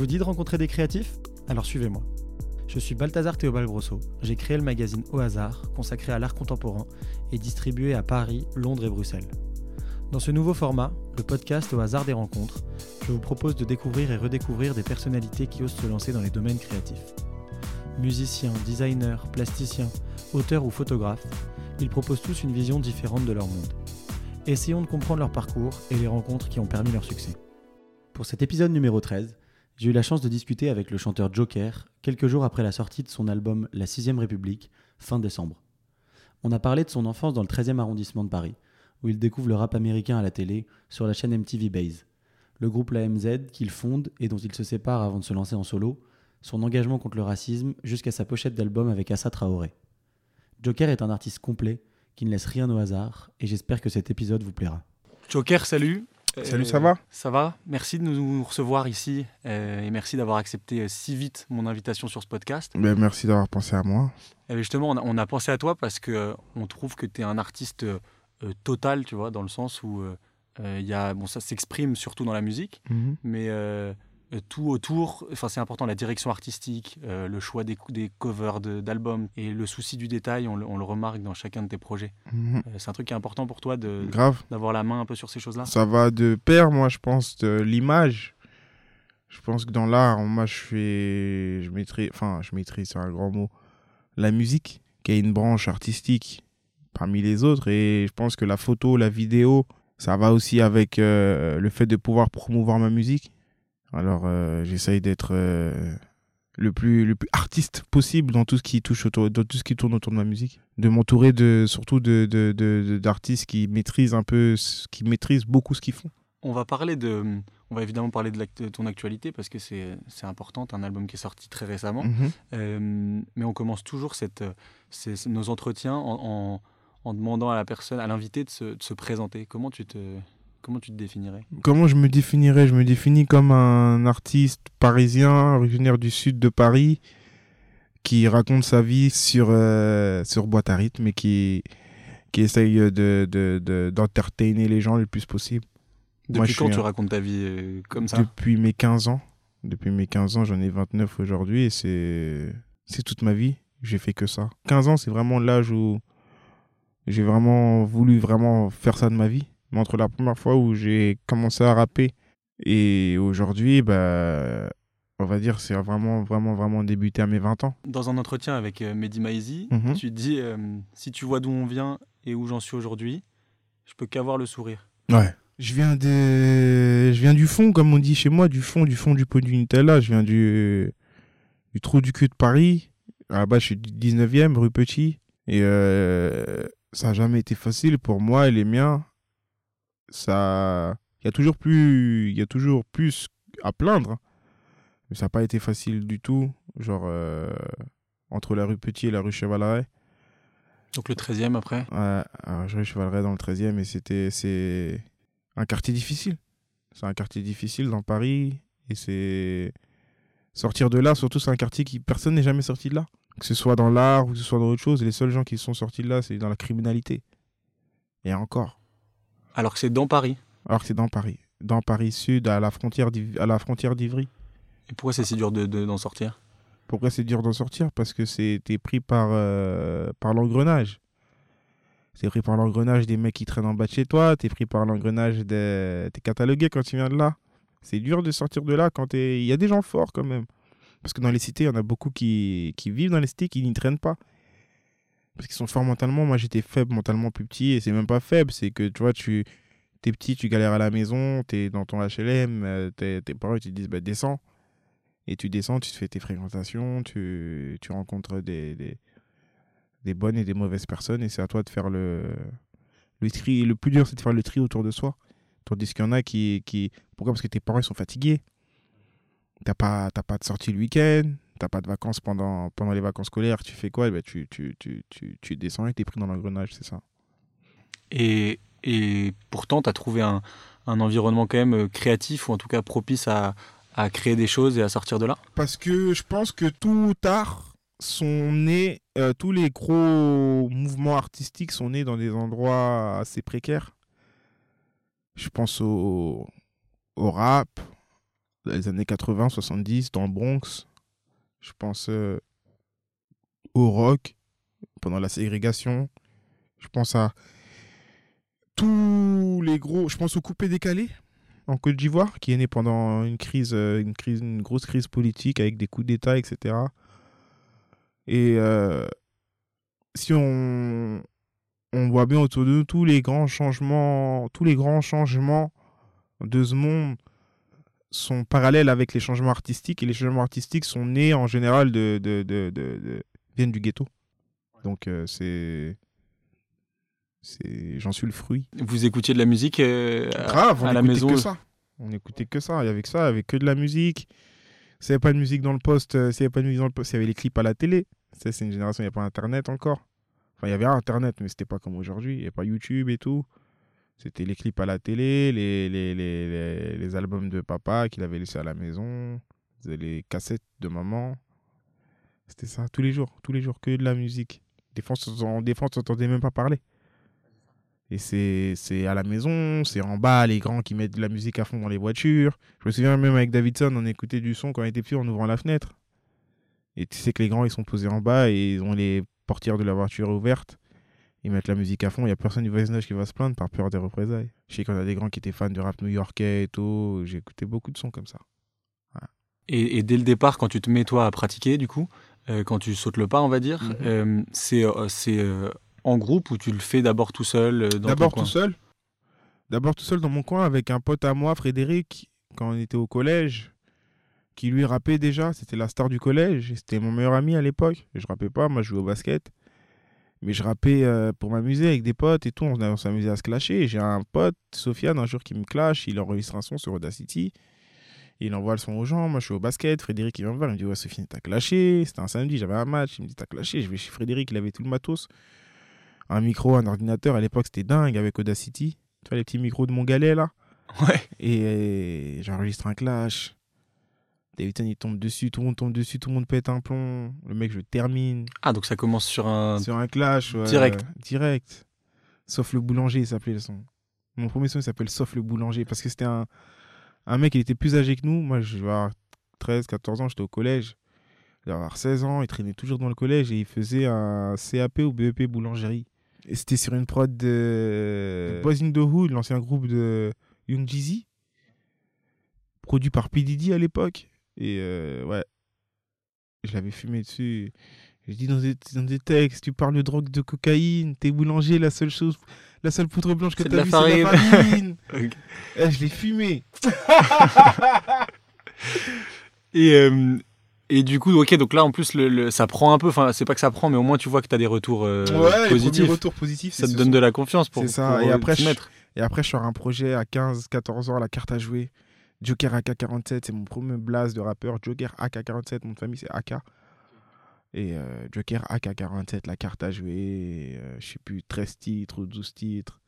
vous dit de rencontrer des créatifs? Alors suivez-moi. Je suis Balthazar Théobald Grosso. J'ai créé le magazine Au hasard, consacré à l'art contemporain et distribué à Paris, Londres et Bruxelles. Dans ce nouveau format, le podcast Au hasard des rencontres, je vous propose de découvrir et redécouvrir des personnalités qui osent se lancer dans les domaines créatifs. Musiciens, designers, plasticiens, auteurs ou photographes, ils proposent tous une vision différente de leur monde. Essayons de comprendre leur parcours et les rencontres qui ont permis leur succès. Pour cet épisode numéro 13, j'ai eu la chance de discuter avec le chanteur Joker quelques jours après la sortie de son album La Sixième République, fin décembre. On a parlé de son enfance dans le 13e arrondissement de Paris, où il découvre le rap américain à la télé sur la chaîne MTV Base, le groupe La MZ qu'il fonde et dont il se sépare avant de se lancer en solo, son engagement contre le racisme jusqu'à sa pochette d'album avec Assa Traoré. Joker est un artiste complet qui ne laisse rien au hasard et j'espère que cet épisode vous plaira. Joker, salut Salut, ça va? Ça va. Merci de nous recevoir ici euh, et merci d'avoir accepté euh, si vite mon invitation sur ce podcast. Ben, merci d'avoir pensé à moi. Et justement, on a, pensé à toi parce que euh, on trouve que tu es un artiste total, tu vois, dans le sens où il y a, bon, ça s'exprime surtout dans la musique, Mhm. mais euh, tout autour, enfin c'est important, la direction artistique, euh, le choix des, des covers de- d'albums et le souci du détail, on le, on le remarque dans chacun de tes projets. Mhm. Euh, c'est un truc qui est important pour toi de- d'avoir la main un peu sur ces choses-là? Ça va de pair, moi, je pense, de l'image. Je pense que dans l'art, moi, je fais. Je maîtrise. Enfin, je maîtrise, c'est un grand mot. La musique, qui est une branche artistique parmi les autres. Et je pense que la photo, la vidéo, ça va aussi avec euh, le fait de pouvoir promouvoir ma musique. Alors, euh, j'essaye d'être. euh, le plus, le plus artiste possible dans tout ce qui touche autour, dans tout ce qui tourne autour de ma musique. De m'entourer de, surtout de, de, de- de- d'artistes qui maîtrisent un peu, qui maîtrisent beaucoup ce qu'ils font. On va parler de, on va évidemment parler de, ton actualité parce que c'est c'est important, un album qui est sorti très récemment. Mhm. Euh, mais on commence toujours cette, ces- nos entretiens en, en- en demandant à la personne, à l'invité de se, de se présenter. Comment tu te, comment tu te définirais? Comment je me définirais? Je me définis comme un artiste parisien, originaire du sud de Paris, qui raconte sa vie sur, euh, sur boîte à rythme et qui, qui essaye de, de, de- d'entertainer les gens le plus possible. Moi, Depuis je quand suis tu racontes ta vie euh, comme ça? Depuis mes 15 ans. Depuis mes 15 ans, j'en ai 29 aujourd'hui et c'est, c'est toute ma vie. J'ai fait que ça. 15 ans, c'est vraiment l'âge où j'ai vraiment voulu vraiment faire ça de ma vie. Mais entre la première fois où j'ai commencé à rapper et aujourd'hui, bah, on va dire, c'est vraiment, vraiment, vraiment débuté à mes 20 ans. Dans un entretien avec euh, Mehdi Maizi, Mhm. tu dis euh, si tu vois d'où on vient et où j'en suis aujourd'hui, je peux qu'avoir le sourire. Ouais. Je viens de, je viens du fond, comme on dit chez moi, du fond, du fond du pot du Nutella. Je viens du, du trou du cul de Paris. Base, je suis du 19e, rue Petit. Et euh, ça n'a jamais été facile pour moi et les miens. Ça, il y a toujours plus, il y a toujours plus à plaindre. Mais ça n'a pas été facile du tout. Genre, euh, entre la rue Petit et la rue Chevaleret. Donc le 13e après? Ouais, alors je chevallerais dans le 13e et c'était c'est un quartier difficile. C'est un quartier difficile dans Paris et c'est sortir de là, surtout c'est un quartier qui personne n'est jamais sorti de là. Que ce soit dans l'art ou que ce soit dans autre chose, les seuls gens qui sont sortis de là, c'est dans la criminalité. Et encore, Alors que c'est dans Paris. alors que c'est dans Paris, dans Paris Sud à la frontière d'Iv- à la frontière d'Ivry. Et pourquoi c'est si dur de- de- d'en sortir? Pourquoi c'est dur d'en sortir? Parce que c'est t'es pris par, euh, par l'engrenage. T'es pris par l'engrenage des mecs qui traînent en bas de chez toi. T'es pris par l'engrenage des... T'es catalogué quand tu viens de là. C'est dur de sortir de là quand t'es... Il y a des gens forts quand même. Parce que dans les cités, il y en a beaucoup qui, qui vivent dans les cités qui n'y traînent pas. Parce qu'ils sont forts mentalement. Moi, j'étais faible mentalement plus petit. Et c'est même pas faible. C'est que, tu vois, tu... T'es petit, tu galères à la maison. T'es dans ton HLM. euh, tes, parents, te disent, bah, descends. Et tu descends, tu te fais tes fréquentations, tu, tu rencontres des, des, bonnes et des mauvaises personnes, et c'est à toi de faire le, le tri. Le plus dur, c'est de faire le tri autour de soi. Tandis qu'il y en a qui, qui... Pourquoi? Parce que tes parents ils sont fatigués. T'as pas, pas de sortie le week-end, t'as pas de vacances pendant, pendant les vacances scolaires, tu fais quoi? Eh ben, tu, tu, tu, tu, tu descends et t'es pris dans l'engrenage, c'est ça. Et, et pourtant, tu as trouvé un, un environnement quand même euh, créatif, ou en tout cas propice à, à créer des choses et à sortir de là? Parce que je pense que tout ou tard sont nés, euh, tous les gros mouvements artistiques sont nés dans des endroits assez précaires. Je pense au, au rap, dans les années 80, 70, dans le Bronx. Je pense euh, au rock pendant la ségrégation. Je pense à tous les gros. Je pense au coupé décalé en Côte d'Ivoire, qui est né pendant une crise, euh, une crise, une grosse crise politique avec des coups d'État, etc. Et euh, si on, on voit bien autour de nous tous les grands changements, tous les grands changements de ce monde sont parallèles avec les changements artistiques et les changements artistiques sont nés en général de, de, de, de- viennent du ghetto. Donc euh, c'est c'est j'en suis le fruit. Vous écoutiez de la musique euh, à- Grave, on à la maison que ça. On écoutait que ça, il y avait que ça, il y avait que de la musique. S'il n'y avait pas de musique dans le poste, euh, s'il n'y avait pas de musique dans le poste, il y avait les clips à la télé. C'est une génération, il n'y a pas internet encore. Enfin, il y avait internet, mais c'était pas comme aujourd'hui, il n'y avait pas YouTube et tout. C'était les clips à la télé, les, les, albums de papa qu'il avait laissés à la maison, les cassettes de maman. C'était ça, tous les jours, tous les jours, que de la musique. Des fois, on s'entendait même pas parler. Et c'est c'est à la maison, c'est en bas, les grands qui mettent de la musique à fond dans les voitures. Je me souviens même avec Davidson, on écoutait du son quand on était petit en ouvrant la fenêtre. Et tu sais que les grands, ils sont posés en bas et ils ont les portières de la voiture ouvertes. Ils mettent la musique à fond, il n'y a personne du voisinage qui va se plaindre par peur des représailles. Je sais qu'on a des grands qui étaient fans de rap new-yorkais et tout. J'ai écouté beaucoup de sons comme ça. Et, et dès le départ, quand tu te mets toi à pratiquer, du coup, euh, quand tu sautes le pas, on va dire, euh, c'est euh, c'est euh, en groupe ou tu le fais d'abord tout seul euh, dans ton D'abord coin tout seul. D'abord tout seul dans mon coin avec un pote à moi, Frédéric, quand on était au collège, qui lui rappait déjà. C'était la star du collège. C'était mon meilleur ami à l'époque. Je rappais pas, moi je jouais au basket. Mais je rappais euh, pour m'amuser avec des potes et tout. On, on s'amusait à se clasher. J'ai un pote, Sofiane, un jour qui me clash. Il enregistre un son sur Audacity. Il envoie le son aux gens. Moi je suis au basket. Frédéric il vient me voir. Il me dit Ouais, Sofiane, t'as clashé. C'était un samedi, j'avais un match. Il me dit T'as clashé. Je vais chez Frédéric, il avait tout le matos un micro, un ordinateur. À l'époque, c'était dingue avec Audacity. Tu vois, les petits micros de mon galet, là. Ouais. Et j'enregistre un clash. Davidson, il tombe dessus, tout le monde tombe dessus, tout le monde pète un plomb. Le mec, je termine. Ah, donc ça commence sur un. Sur un clash. ouais, Direct. Direct. Sauf le boulanger, il s'appelait le son. Mon premier son, il s'appelle Sauf le boulanger. Parce que c'était un, un mec, il était plus âgé que nous. Moi, je vais avoir 13, 14 ans, j'étais au collège. Il avoir 16 ans, il traînait toujours dans le collège et il faisait un CAP ou BEP boulangerie. Et c'était sur une prod de Boys in the Hood, l'ancien groupe de Young Jeezy, produit par P. Diddy à l'époque. Et euh, ouais, je l'avais fumé dessus. Je dis dans des, dans des textes, tu parles de drogue, de cocaïne, t'es boulanger, la seule chose, la seule poudre blanche que t'as vue, c'est la farine. Eh, je l'ai fumé. Et, euh, et du coup, ok, donc là en plus, le, le- ça prend un peu. Enfin, c'est pas que ça prend, mais au moins tu vois que tu as des retours euh, ouais, positifs. premiers retours positifs, Ça te donne de la confiance pour, ça, pour, et après, je- mettre. Et après, je sors un projet à 15, 14 ans, la carte à jouer. Joker AK-47, c'est mon premier blast de rappeur. Joker AK-47, mon famille, c'est AK. Et euh, Joker AK-47, la carte à jouer. euh, je sais plus, 13 titres ou 12 titres.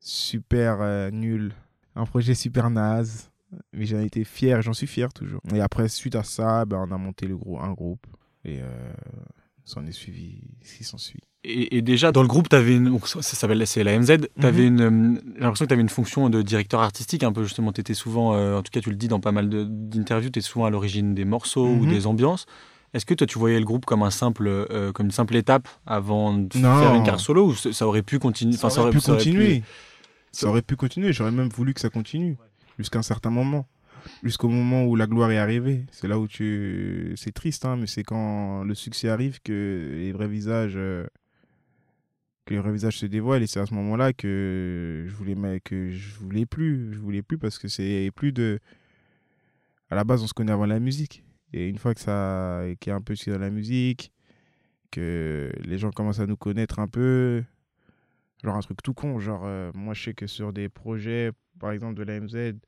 Super euh, nul. Un projet super naze. Mais j'en étais fier, j'en suis fier toujours. Et après, suite à ça, ben, on a monté le gros, un groupe. Et euh, s'en est suivi ce qui s'ensuit. Et, et déjà, dans le groupe, avais une, ça s'appelle c'est la MZ, t'avais Mhm. une, euh, j'ai l'impression que tu avais une fonction de directeur artistique, un peu justement, tu étais souvent, euh, en tout cas tu le dis dans pas mal d'interviews, tu es souvent à l'origine des morceaux ou Mhm. des ambiances. Est-ce que toi tu voyais le groupe comme un simple, euh, comme une simple étape avant de Non. faire une carrière solo ou ça aurait pu continuer Ça aurait pu ça aurait continuer. Ça aurait pu continuer. J'aurais même voulu que ça continue. Jusqu'à un certain moment. Jusqu'au moment où la gloire est arrivée. C'est là où tu. C'est triste, hein, mais c'est quand le succès arrive que les vrais visages. Euh, vrais visages se dévoilent. Et c'est à ce moment-là que je voulais, que je voulais plus. Je voulais plus parce que c'est plus de. À la base, on se connaît avant la musique. Et une fois que ça. qu'il y a un peu de dans la musique, que les gens commencent à nous connaître un peu, Genre un truc tout con, genre euh, moi je sais que sur des projets, par exemple de la MZ,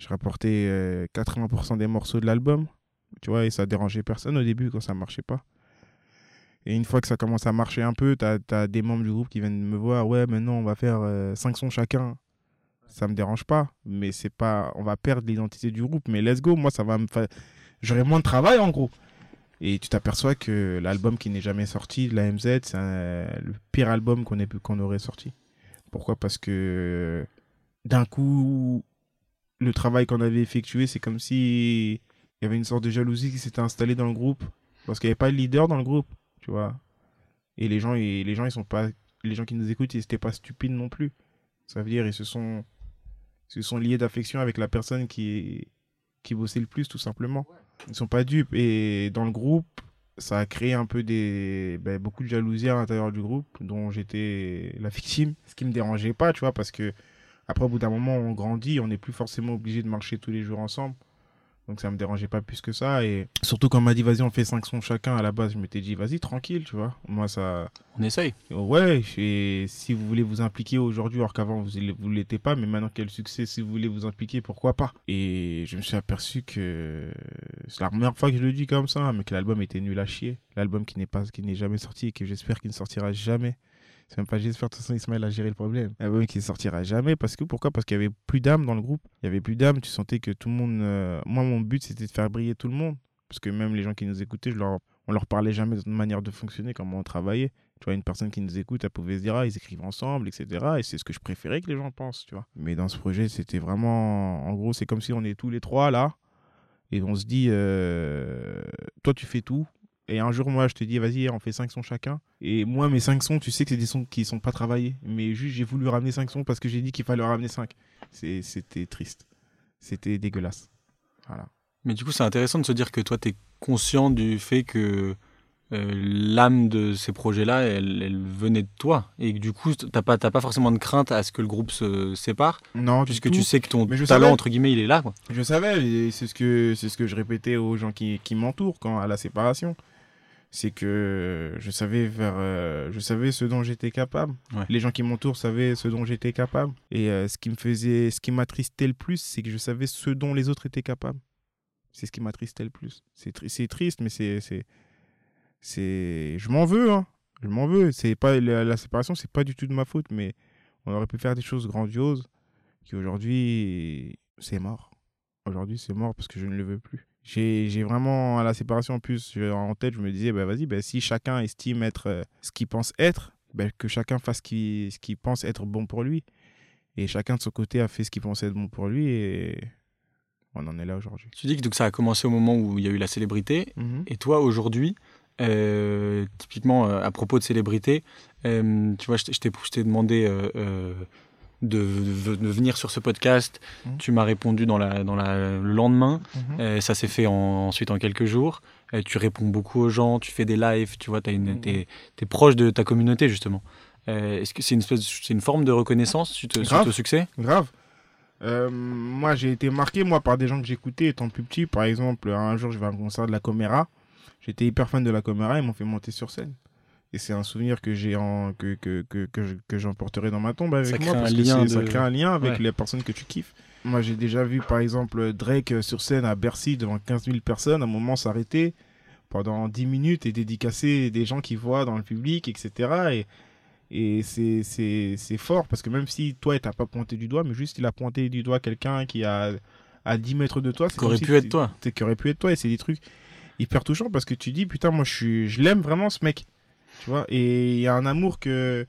je rapportais euh, 80% des morceaux de l'album, tu vois, et ça dérangeait personne au début quand ça marchait pas. Et une fois que ça commence à marcher un peu, t'as as des membres du groupe qui viennent me voir, ouais maintenant on va faire 5 sons chacun. Ça me dérange pas, mais c'est pas, on va perdre l'identité du groupe, mais let's go, moi ça va me faire, j'aurai moins de travail en gros. Et tu t'aperçois que l'album qui n'est jamais sorti, la MZ, c'est le pire album qu'on qu'on aurait sorti. Pourquoi? Parce que d'un coup, le travail qu'on avait effectué, c'est comme si il y avait une sorte de jalousie qui s'était installée dans le groupe. Parce qu'il n'y avait pas de leader dans le groupe, tu vois. Et les gens, et les gens, ils sont pas. Les gens qui nous écoutent, ils n'étaient pas stupides non plus. Ça veut dire, ils se sont, ils se sont liés d'affection avec la personne qui, qui bossait le plus, tout simplement. Ils sont pas dupes. Et dans le groupe, ça a créé un peu des ben, beaucoup de jalousie à l'intérieur du groupe dont j'étais la victime ce qui me dérangeait pas tu vois parce que après au bout d'un moment on grandit on n'est plus forcément obligé de marcher tous les jours ensemble donc ça me dérangeait pas plus que ça. Et surtout quand on m'a dit vas-y on fait 5 sons chacun à la base je m'étais dit vas-y tranquille tu vois. Moi ça On essaye. ouais et si vous voulez vous impliquer aujourd'hui alors qu'avant vous vous l'étiez pas mais maintenant quel succès si vous voulez vous impliquer pourquoi pas? Et je me suis aperçu que c'est la première fois que je le dis comme ça mais que l'album était nul à chier. L'album qui n'est pas qui n'est jamais sorti et que j'espère qu'il ne sortira jamais c'est même pas j'espère de toute façon Ismaël a géré le problème l'album qui ne sortira jamais parce que pourquoi? Parce qu'il y avait plus d'âme dans le groupe il y avait plus d'âme tu sentais que tout le monde euh, moi mon but c'était de faire briller tout le monde parce que même les gens qui nous écoutaient je leur on leur parlait jamais de notre manière de fonctionner, comment on travaillait. Tu vois, une personne qui nous écoute, elle pouvait se dire, ah, ils écrivent ensemble, etc. Et c'est ce que je préférais que les gens pensent, tu vois. Mais dans ce projet, c'était vraiment. En gros, c'est comme si on est tous les trois là. Et on se dit, euh, toi, tu fais tout. Et un jour, moi, je te dis, vas-y, on fait 5 sons chacun. Et moi, mes 5 sons, tu sais que c'est des sons qui sont pas travaillés. Mais juste, j'ai voulu ramener 5 sons parce que j'ai dit qu'il fallait en ramener 5. C'était triste. C'était dégueulasse. Voilà. Mais du coup, c'est intéressant de se dire que toi, tu es conscient du fait que euh, l'âme de ces projets-là, elle, elle venait de toi. Et que du coup, tu n'as pas, t'as pas forcément de crainte à ce que le groupe se sépare, Non, puisque tu sais que ton talent, savais. entre guillemets, il est là. Quoi. Je savais, c'est ce que ce que je répétais aux gens qui, qui m'entourent quand à la séparation. C'est que je savais vers, euh, je savais ce dont j'étais capable. Ouais. Les gens qui m'entourent savaient ce dont j'étais capable. Et euh, ce qui me faisait, ce qui m'attristait le plus, c'est que je savais ce dont les autres étaient capables. C'est ce qui m'attristait le plus. C'est tri- c'est triste, mais c'est c'est c'est, je m'en veux, hein. Je m'en veux. C'est pas la, la séparation, c'est pas du tout de ma faute, mais on aurait pu faire des choses grandioses qui aujourd'hui c'est mort. Aujourd'hui, c'est mort parce que je ne le veux plus. J'ai vraiment, à la séparation en plus, en tête, je me disais, bah, vas-y, bah, si chacun estime être euh, ce qu'il pense être, bah, que chacun fasse ce qu'il pense être bon pour lui. Et chacun de son côté a fait ce qu'il pensait être bon pour lui et on en est là aujourd'hui. Tu dis que donc, ça a commencé au moment où il y a eu la célébrité. Et toi, aujourd'hui, euh, typiquement euh, à propos de célébrité, euh, tu vois, je t'ai- demandé de, de- de venir sur ce podcast. Mhm. Tu m'as répondu dans, la, dans la, le lendemain. Mhm. Euh, ça s'est fait en- ensuite en quelques jours. Euh, tu réponds beaucoup aux gens, tu fais des lives, tu vois, tu Mhm. es, proche de ta communauté, justement. Euh, Est-ce que c'est une, espèce- c'est une forme de reconnaissance suite, suite Grave. au succès? Grave. Moi, j'ai été marqué, moi, par des gens que j'écoutais étant plus petit. Par exemple, un jour, je vais à un concert de la Coméra. J'étais hyper fan de la Coméra. Ils m'ont fait monter sur scène. Et c'est un souvenir que j'ai en... que, que, que, que, je- que j'emporterai dans ma tombe avec Ça moi. crée Parce un que ça crée un lien avec Ouais. les personnes que tu kiffes. Moi, j'ai déjà vu, par exemple, Drake euh, sur scène à Bercy devant 15 000 personnes. À un moment, s'arrêter pendant 10 minutes et dédicacer des gens qui voient dans le public, etc. Et, et c'est- c'est c'est fort parce que même si toi, t'as pas pointé du doigt, mais juste il a pointé du doigt quelqu'un qui a à 10 mètres de toi. Qu'aurait comme pu si être toi. Qui aurait pu être toi. Et c'est des trucs hyper touchants parce que tu dis, putain, moi, je, suis, je l'aime vraiment ce mec. Et il y a un amour que,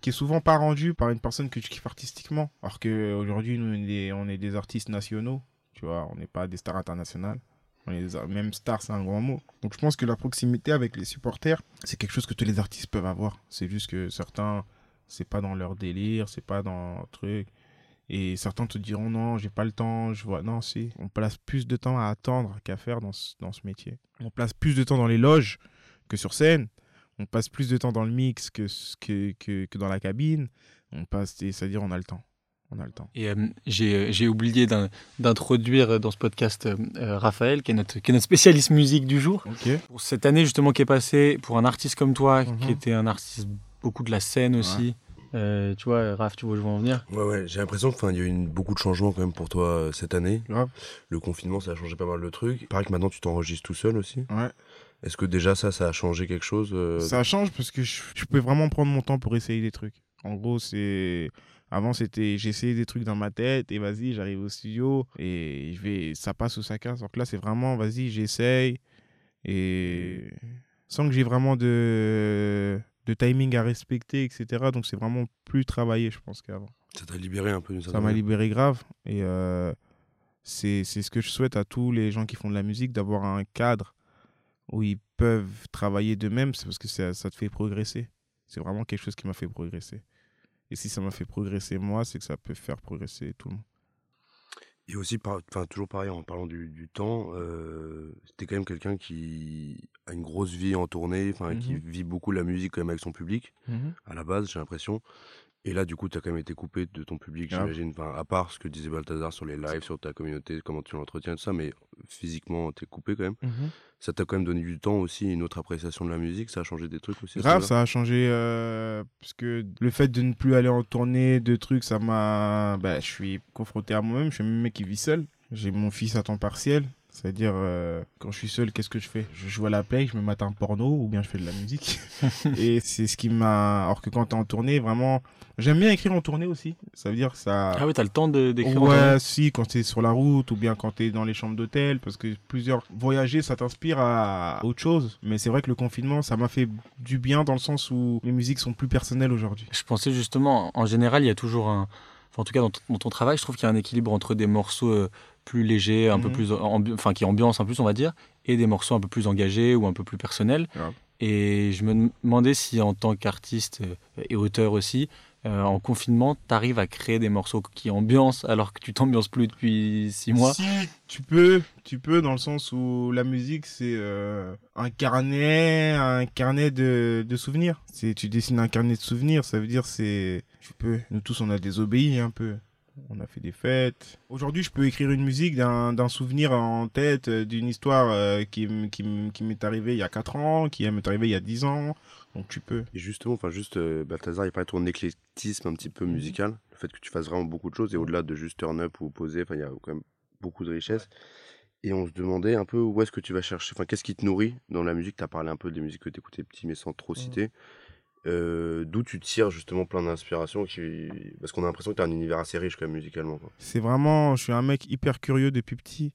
qui est souvent pas rendu par une personne que tu kiffes artistiquement. Alors qu'aujourd'hui, nous, on est, des- artistes nationaux. Tu vois, on n'est pas des stars internationales. Même star, c'est un grand mot. Donc je pense que la proximité avec les supporters, c'est quelque chose que tous les artistes peuvent avoir. C'est juste que certains, c'est pas dans leur délire, c'est pas dans leur truc. Et certains te diront non, j'ai pas le temps, je vois. Non, si. On place plus de temps à attendre qu'à faire dans ce, dans ce métier. On place plus de temps dans les loges que sur scène. On passe plus de temps dans le mix que, que, que, que dans la cabine. On passe, c'est-à-dire on a le temps. On a le temps. Et euh, j'ai j'ai oublié d'in- d'introduire dans ce podcast euh, euh, Raphaël, qui est, notre, qui est notre spécialiste musique du jour. Pour cette année justement qui est passée, pour un artiste comme toi, Mhm. qui était un artiste beaucoup de la scène aussi, euh, tu vois, Raph, tu vois où je veux en venir? Ouais, ouais, j'ai l'impression qu'il y a eu une- beaucoup de changements quand même pour toi euh, cette année. Le confinement, ça a changé pas mal de trucs. Il paraît que maintenant tu t'enregistres tout seul aussi. Ouais. Est-ce que déjà ça, ça a changé quelque chose euh, Ça change parce que je, je peux vraiment prendre mon temps pour essayer des trucs. En gros, c'est. Avant, c'était j'essayais des trucs dans ma tête et vas-y, j'arrive au studio et je vais, ça passe ou ça casse. Donc là, c'est vraiment vas-y, j'essaye et sans que j'ai vraiment de, de timing à respecter, etc. Donc c'est vraiment plus travaillé, je pense, qu'avant. Ça t'a libéré un peu Ça m'a libéré grave et, euh, C'est ce que je souhaite à tous les gens qui font de la musique, d'avoir un cadre où ils peuvent travailler d'eux-mêmes, c'est parce que ça, ça te fait progresser. C'est vraiment quelque chose qui m'a fait progresser. Et si ça m'a fait progresser moi, c'est que ça peut faire progresser tout le monde. Et aussi, enfin, toujours pareil, en parlant du, temps, euh, c'était quand même quelqu'un qui a une grosse vie en tournée, enfin, qui mmh vit beaucoup la musique quand même avec son public, mmh à la base, j'ai l'impression. Et là, du coup, tu as quand même été coupé de ton public, j'imagine. Enfin, à part ce que disait Balthazar sur les lives, sur ta communauté, comment tu l'entretiens, tout ça, mais physiquement, tu es coupé quand même. Mmh ça t'a quand même donné du temps aussi, une autre appréciation de la musique, ça a changé des trucs aussi. Grave, ça a changé, euh, parce que le fait de ne plus aller en tournée, de trucs, ça m'a. Bah, je suis confronté à moi-même, je suis un mec qui vit seul. J'ai mon fils à temps partiel, c'est-à-dire, euh, quand je suis seul, qu'est-ce que je fais? Je joue à la play, je me mate un porno ou bien je fais de la musique. et c'est ce qui m'a. Alors que quand t'es en tournée, vraiment. J'aime bien écrire en tournée aussi. Ça veut dire ça. Ah oui, t'as le temps d'écrire Ouais, si, quand t'es sur la route ou bien quand t'es dans les chambres d'hôtel. Parce que plusieurs. Voyager, ça t'inspire à autre chose. Mais c'est vrai que le confinement, ça m'a fait du bien dans le sens où les musiques sont plus personnelles aujourd'hui. Je pensais justement, en général, il y a toujours un. en tout cas, dans, ton travail, je trouve qu'il y a un équilibre entre des morceaux. Euh, plus léger, un peu mhm. plus, enfin qui ambiance un peu plus, on va dire, et des morceaux un peu plus engagés ou un peu plus personnels. Et je me demandais si en tant qu'artiste euh, et auteur aussi, euh, en confinement, tu arrives à créer des morceaux qui ambiancent alors que tu t'ambiances plus depuis six mois? Si, tu peux, tu peux dans le sens où la musique c'est euh, un carnet, un carnet de, de souvenirs. Tu dessines un carnet de souvenirs, ça veut dire c'est tu peux. Nous tous on a désobéi un peu on a fait des fêtes. Aujourd'hui, je peux écrire une musique d'un souvenir en tête, euh, d'une histoire euh, qui, qui, qui m'est arrivée il y a 4 ans, qui m'est arrivée il y a 10 ans. Donc tu peux. Et justement, enfin juste, euh, Balthazar, il parlait de ton éclectisme un petit peu mhm. musical, le fait que tu fasses vraiment beaucoup de choses, et au-delà de juste turn up ou poser, enfin il y a quand même beaucoup de richesse. Et on se demandait un peu où est-ce que tu vas chercher, enfin qu'est-ce qui te nourrit dans la musique? Tu as parlé un peu des musiques que tu écoutais petit mais sans trop mhm. citer. Euh, d'où tu tires justement plein d'inspiration qui... parce qu'on a l'impression que tu as un univers assez riche quand même musicalement. C'est vraiment, je suis un mec hyper curieux depuis petit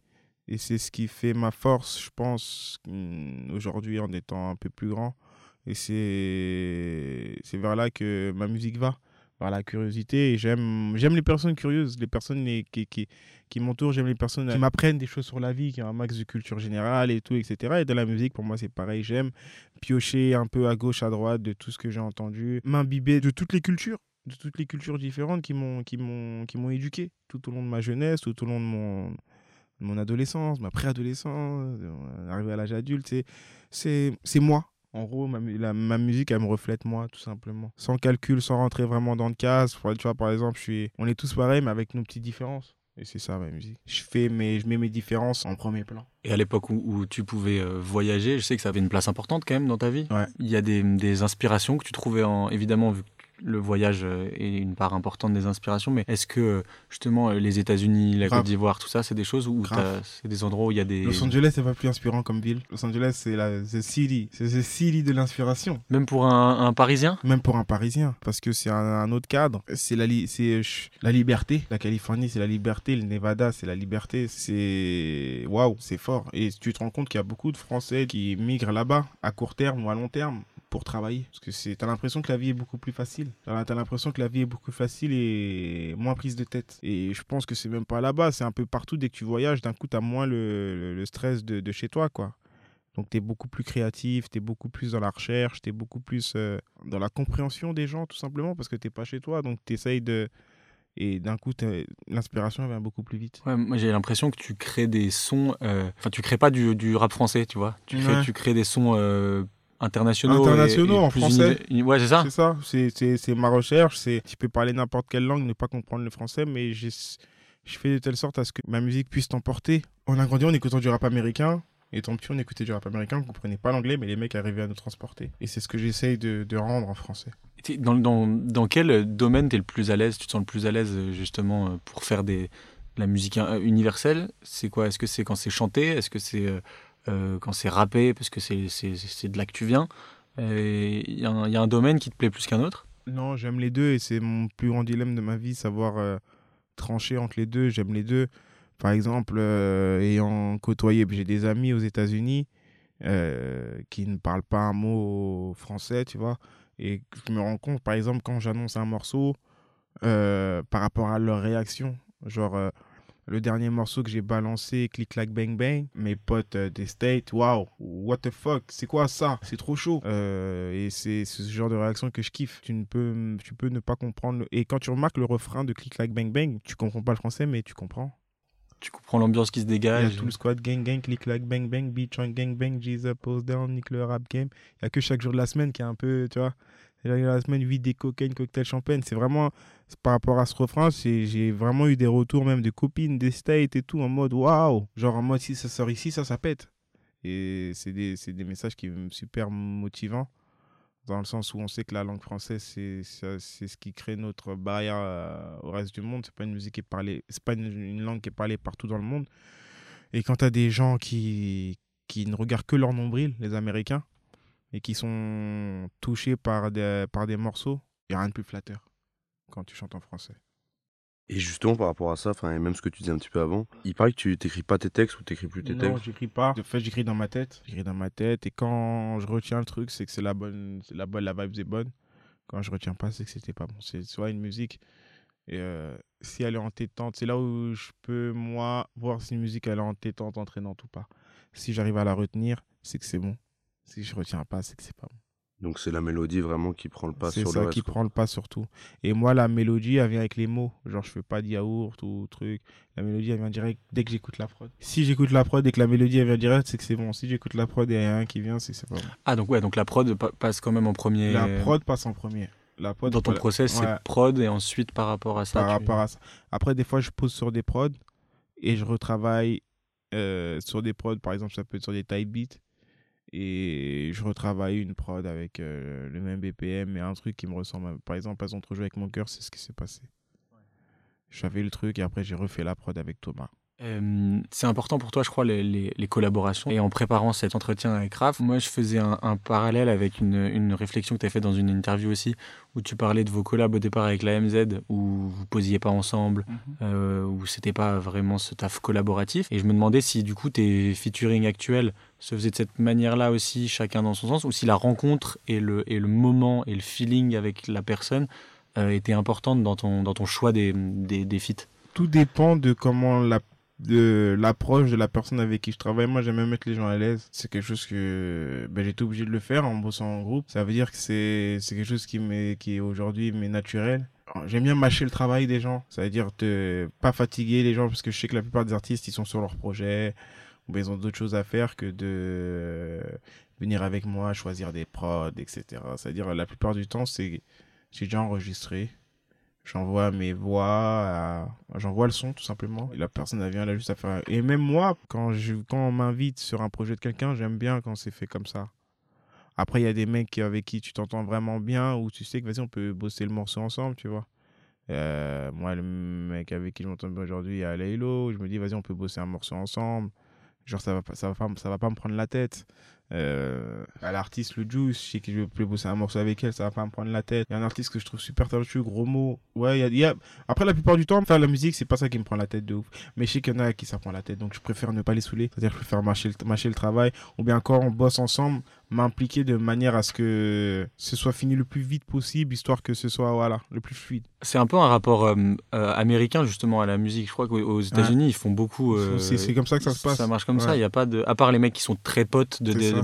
et c'est ce qui fait ma force, je pense, mm, aujourd'hui en étant un peu plus grand. Et c'est vers là que ma musique va par la curiosité. Et j'aime, j'aime les personnes curieuses, les personnes qui, qui, qui m'entourent, j'aime les personnes qui m'apprennent des choses sur la vie, qui ont un max de culture générale et tout, etc. Et dans la musique, pour moi, c'est pareil. J'aime piocher un peu à gauche, à droite de tout ce que j'ai entendu, m'imbiber de toutes les cultures de toutes les cultures différentes qui m'ont qui m'ont qui m'ont éduqué tout au long de ma jeunesse tout au long de mon mon adolescence ma préadolescence euh, arrivé à l'âge adulte c'est c'est moi en gros, ma, ma, musique, elle me reflète moi, tout simplement. Sans calcul, sans rentrer vraiment dans le cas. Tu vois, par exemple, je suis... on est tous pareils, mais avec nos petites différences. Et c'est ça ma musique. Je fais mes, je mets mes différences en premier plan. Et à l'époque où, tu pouvais euh, voyager, je sais que ça avait une place importante quand même dans ta vie. Il y a des, des, inspirations que tu trouvais en, évidemment, vu le voyage euh, est une part importante des inspirations, mais est-ce que euh, justement euh, les États-Unis, la Côte d'Ivoire, tout ça, c'est des choses où c'est des endroits où il y a des. Los Angeles, c'est pas plus inspirant comme ville. Los Angeles, c'est la city, c'est the city de l'inspiration. Même pour un, Parisien? Même pour un Parisien, parce que c'est un, autre cadre. C'est la, c'est la liberté. La Californie, c'est la liberté. Le Nevada, c'est la liberté. C'est waouh, c'est fort. Et tu te rends compte qu'il y a beaucoup de Français qui migrent là-bas à court terme ou à long terme pour travailler. Parce que c'est, t'as l'impression que la vie est beaucoup plus facile. T'as, as l'impression que la vie est beaucoup plus facile et moins prise de tête. Et je pense que c'est même pas là-bas, c'est un peu partout. Dès que tu voyages, d'un coup, t'as moins le, le, stress de, de, chez toi, quoi. Donc t'es beaucoup plus créatif, t'es beaucoup plus dans la recherche, t'es beaucoup plus euh, dans la compréhension des gens, tout simplement, parce que t'es pas chez toi. Donc t'essayes de... Et d'un coup, l'inspiration vient beaucoup plus vite. Ouais, moi, j'ai l'impression que tu crées des sons. Euh, enfin, tu crées pas du, du, rap français, tu vois. Tu crées, tu crées des sons euh, internationaux. Internationaux en français. Ouais, c'est ça. C'est ça. C'est ma recherche. Tu peux parler n'importe quelle langue, ne pas comprendre le français, mais je fais de telle sorte à ce que ma musique puisse t'emporter. On a grandi en écoutant du rap américain. Et tant pis, on écoutait du rap américain, on comprenait pas l'anglais, mais les mecs arrivaient à nous transporter. Et c'est ce que j'essaye de, de, rendre en français. Dans, dans, dans quel domaine tu es le plus à l'aise Tu te sens le plus à l'aise justement pour faire des, la musique universelle? C'est quoi? Est-ce que c'est quand c'est chanté? Est-ce que c'est euh, quand c'est rappé, parce que c'est de là que tu viens. Il y, a un domaine qui te plaît plus qu'un autre? Non, j'aime les deux et c'est mon plus grand dilemme de ma vie, savoir euh, trancher entre les deux. J'aime les deux. Par exemple, euh, ayant côtoyé, j'ai des amis aux États-Unis qui ne parlent pas un mot français, tu vois. Et je me rends compte, par exemple, quand j'annonce un morceau, par rapport à leur réaction, genre Le dernier morceau que j'ai balancé, Click Clack Bang Bang, mes potes euh, des States, waouh, what the fuck, c'est quoi ça? C'est trop chaud. Euh, et c'est ce genre de réaction que je kiffe. Tu ne peux, tu peux ne pas comprendre. Et quand tu remarques le refrain de Click Clack Bang Bang, tu comprends pas le français, mais tu comprends. Tu comprends l'ambiance qui se dégage. Il y a tout le squad gang gang, click clack bang bang, on gang bang, Jesus pose down, nick le rap game. Il y a que chaque jour de la semaine qui est un peu, tu vois. La semaine, 8 des cocaine, cocktail champagne. C'est vraiment, par rapport à ce refrain, j'ai vraiment eu des retours même de copines, des states et tout, en mode waouh. Genre en mode si ça sort ici, ça, ça pète. Et c'est des, des, messages qui sont super motivants dans le sens où on sait que la langue française, c'est ce qui crée notre barrière euh, au reste du monde. C'est pas une musique qui est parlée, c'est pas une, langue qui est parlée partout dans le monde. Et quand tu as des gens qui, qui ne regardent que leur nombril, les Américains, et qui sont touchés par des, par des morceaux, il n'y a rien de plus flatteur quand tu chantes en français. Et justement, par rapport à ça, et même ce que tu disais un petit peu avant, il paraît que tu t'écris pas tes textes ou t'écris plus tes textes Non, j'écris pas. En fait, j'écris dans ma tête. J'écris dans ma tête. Et quand je retiens le truc, c'est que c'est la bonne, la bonne, la vibe est bonne. Quand je retiens pas, c'est que c'était pas bon. C'est soit une musique. Et euh, si elle est entêtante, c'est là où je peux, moi, voir si une musique elle est entêtante, entraînante ou pas. Si j'arrive à la retenir, c'est que c'est bon. Si je retiens pas, c'est que c'est pas bon. Donc c'est la mélodie vraiment qui prend le pas sur le C'est ça qui prend le pas surtout. Et moi, la mélodie, elle vient avec les mots. Genre, je fais pas de yaourt ou truc. La mélodie, elle vient direct dès que j'écoute la prod. Si j'écoute la prod et que la mélodie, elle vient direct, c'est que c'est bon. Si j'écoute la prod et il y a un qui vient, c'est que c'est pas bon. Ah, donc ouais, donc la prod passe quand même en premier. La prod passe en premier. La prod, Dans ton process, c'est prod et ensuite par rapport à ça. Par rapport à ça. Après, des fois, je pose sur des prods et je retravaille euh, sur des prods. Par exemple, ça peut être sur des type beats et je retravaille une prod avec euh, le même BPM et un truc qui me ressemble. Par exemple, pas entre avec mon cœur, c'est ce qui s'est passé. J'avais le truc et après j'ai refait la prod avec Thomas c'est important pour toi, je crois, les, les, collaborations. Et en préparant cet entretien avec Raph, moi, je faisais un, parallèle avec une, une réflexion que tu as faite dans une interview aussi, où tu parlais de vos collabs au départ avec la MZ, où vous posiez pas ensemble, mhm. euh, où c'était pas vraiment ce taf collaboratif. Et je me demandais si, du coup, tes featuring actuels se faisaient de cette manière-là aussi, chacun dans son sens, ou si la rencontre et le, et le moment et le feeling avec la personne euh, étaient importantes dans ton, dans ton choix des, des, des feats. Tout dépend de comment la de l'approche de la personne avec qui je travaille. Moi, j'aime mettre les gens à l'aise. C'est quelque chose que ben, j'étais obligé de le faire en bossant en groupe. Ça veut dire que c'est quelque chose qui, est, qui aujourd'hui mais naturel. J'aime bien mâcher le travail des gens. Ça veut dire de pas fatiguer les gens parce que je sais que la plupart des artistes, ils sont sur leur projet ou ils ont d'autres choses à faire que de venir avec moi, choisir des prods, etc. C'est-à-dire la plupart du temps, c'est j'ai déjà enregistré j'envoie mes voix, j'envoie le son tout simplement. Et la personne vient là juste à faire. Et même moi, quand je quand on m'invite sur un projet de quelqu'un, j'aime bien quand c'est fait comme ça. Après, il y a des mecs avec qui tu t'entends vraiment bien, ou tu sais que vas-y, on peut bosser le morceau ensemble, tu vois. Euh, moi, le mec avec qui je m'entends aujourd'hui, il y a. Je me dis, vas-y, on peut bosser un morceau ensemble. Genre, ça va, ça va, pas, ça va pas me prendre la tête. Euh, à l'artiste le Juice, je sais que je vais bosser un morceau avec elle, ça va pas me prendre la tête. Il y a un artiste que je trouve super talentueux, gros mot. Ouais, il y a, Après, la plupart du temps, faire la musique, c'est pas ça qui me prend la tête de ouf. Mais je sais qu'il y en a qui ça prend la tête, donc je préfère ne pas les saouler. C'est-à-dire que je préfère mâcher le, mâcher le travail. Ou bien encore, on bosse ensemble, m'impliquer de manière à ce que ce soit fini le plus vite possible, histoire que ce soit voilà, le plus fluide. C'est un peu un rapport euh, euh, américain justement à la musique. Je crois qu'aux États-Unis, ils font beaucoup. c'est comme ça que ça se passe. Ça marche comme ça. Il y a pas de, à part les mecs qui sont très potes de,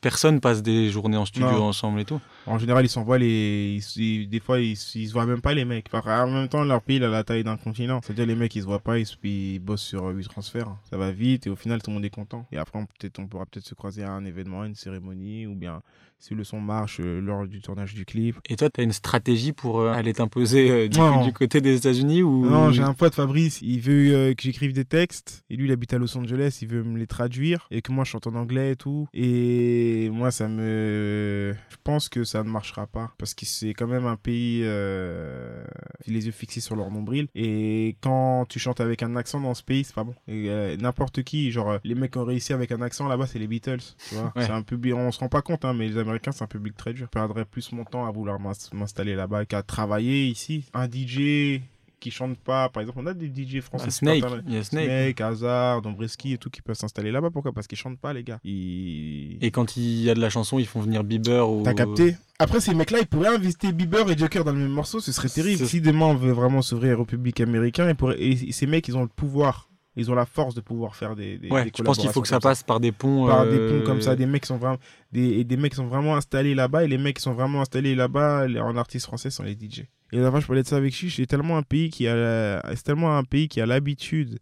personne passe des journées en studio ensemble et tout. En général, ils s'envoient les. des fois, ils, ils se voient même pas, les mecs. en même temps, leur pays, il a la taille d'un continent. C'est-à-dire, les mecs, ils se voient pas, ils, bossent sur 8 transferts. Ça va vite et au final, tout le monde est content. Et après, on, peut on pourra peut-être se croiser à un événement, une cérémonie ou bien si le son marche euh, lors du tournage du clip. Et toi, tu as une stratégie pour euh, aller t'imposer euh, du, côté des États-Unis ou? Non, j'ai un pote Fabrice, il veut que j'écrive des textes et lui il habite à Los Angeles, il veut me les traduire et que moi je chante en anglais et tout. Et moi ça me je pense que ça ne marchera pas parce que c'est quand même un pays les yeux fixés sur leur nombril et quand tu chantes avec un accent dans ce pays, c'est pas bon. n'importe qui, genre les mecs qui ont réussi avec un accent là-bas, c'est les Beatles, tu vois. C'est un peu on se rend pas compte hein, mais les c'est un public très dur. Je perdrais plus mon temps à vouloir m'installer là-bas qu'à travailler ici. Un DJ qui chantent pas. Par exemple, on a des DJ français. Ah, Snake, il y a Snake. Snake, Hazard, Dombreski et tout qui peuvent s'installer là-bas. Pourquoi? Parce qu'ils chantent pas, les gars. Et quand il y a de la chanson, ils font venir Bieber ou. T'as capté? Après, ces mecs-là, ils pourraient inviter Bieber et Joker dans le même morceau, ce serait terrible. Si demain on veut vraiment s'ouvrir au public américain, et ces mecs, ils ont le pouvoir ils ont la force de pouvoir faire des, des, ouais, Je pense qu'il faut que ça, passe par des ponts. Par des ponts comme ça, euh, des mecs sont vraiment, des, des mecs sont vraiment installés là-bas, et les mecs qui sont vraiment installés là-bas, en artistes français, sont les DJ. Et la je parlais de ça avec Chiche, c'est tellement un pays qui a, c'est tellement un pays qui a l'habitude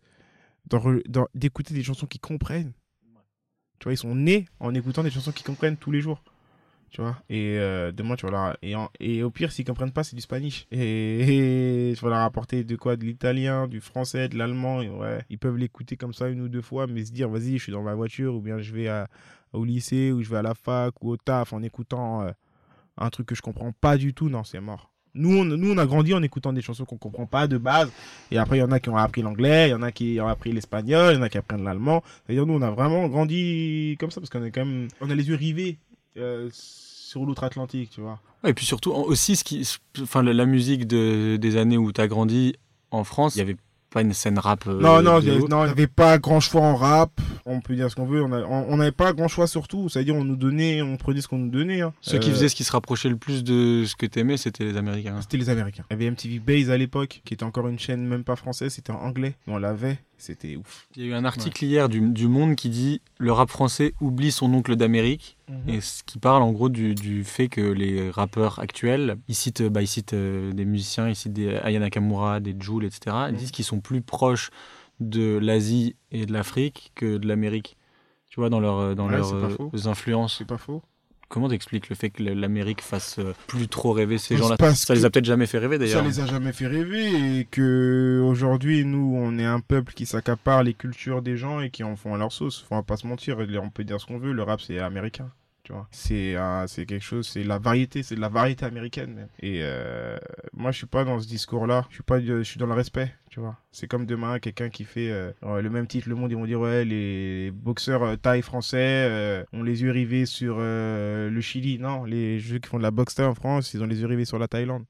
d'écouter des chansons qu'ils comprennent. Tu vois, ils sont nés en écoutant des chansons qu'ils comprennent tous les jours. Tu vois et euh, demain tu vas leur et, et au pire s'ils comprennent pas c'est du spanish. Et, tu vas leur apporter de quoi? De l'italien du français de l'allemand ouais. Ils peuvent l'écouter comme ça une ou deux fois mais se dire vas-y je suis dans ma voiture ou bien je vais à, au lycée ou je vais à la fac ou au taf en écoutant euh, un truc que je comprends pas du tout. Non c'est mort nous on, nous, on a grandi en écoutant des chansons qu'on comprend pas de base. Et après, il y en a qui ont appris l'anglais, il y en a qui ont appris l'espagnol, il y en a qui apprennent l'allemand. C'est-à-dire, nous, on a vraiment grandi comme ça parce qu'on est quand même, on a les yeux rivés euh, sur l'outre-Atlantique, tu vois. et puis surtout, aussi, ce qui, enfin, la, musique de, des années où tu as grandi en France, il y avait pas une scène rap. Euh, non, non, il n'y avait pas grand choix en rap. On peut dire ce qu'on veut. On n'avait pas grand choix surtout. C'est-à-dire, on nous donnait, on prenait ce qu'on nous donnait. Hein. Ceux qui euh, faisaient ce qui se rapprochait le plus de ce que tu aimais, c'était les Américains. C'était les Américains. Il y avait MTV Base à l'époque, qui était encore une chaîne même pas française, c'était en anglais. On l'avait. C'était ouf. Il y a eu un article hier du, du, Monde qui dit Le rap français oublie son oncle d'Amérique. Mhm. Et ce qui parle en gros du, du, fait que les rappeurs actuels, ils citent, bah, ils citent euh, des musiciens, ils citent des Aya Nakamura, des Jules, etc. Ils mhm. disent qu'ils sont plus proches de l'Asie et de l'Afrique que de l'Amérique. Tu vois, dans, leur, dans leurs euh, influences. C'est pas faux. Comment t'expliques le fait que l'Amérique fasse euh, plus trop rêver ces gens-là? Ça les a peut-être jamais fait rêver d'ailleurs. Ça les a jamais fait rêver et que aujourd'hui nous on est un peuple qui s'accapare les cultures des gens et qui en font à leur sauce. Faut pas se mentir, on peut dire ce qu'on veut, le rap c'est américain. C'est c'est quelque chose, c'est la variété, c'est de la variété américaine Et euh, moi, je suis pas dans ce discours-là. Je suis pas, je suis dans le respect, tu vois. C'est comme demain quelqu'un qui fait euh, le même titre, le monde, ils vont dire ouais, les boxeurs euh, thaï français ont les yeux rivés sur le Chili. Non, les jeux qui font de la boxe thaï en France, ils ont les yeux rivés sur la Thaïlande.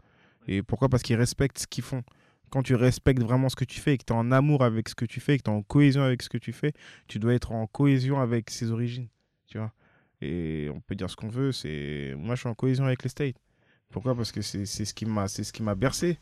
Et pourquoi? Parce qu'ils respectent ce qu'ils font quand tu respectes vraiment ce que tu fais et que tu es en amour avec ce que tu fais et que tu es en cohésion avec ce que tu fais, tu dois être en cohésion avec ses origines, tu vois. Et on peut dire ce qu'on veut, c'est moi je suis en cohésion avec les States. Pourquoi? Parce que c'est ce qui m'a c'est ce qui m'a bercé.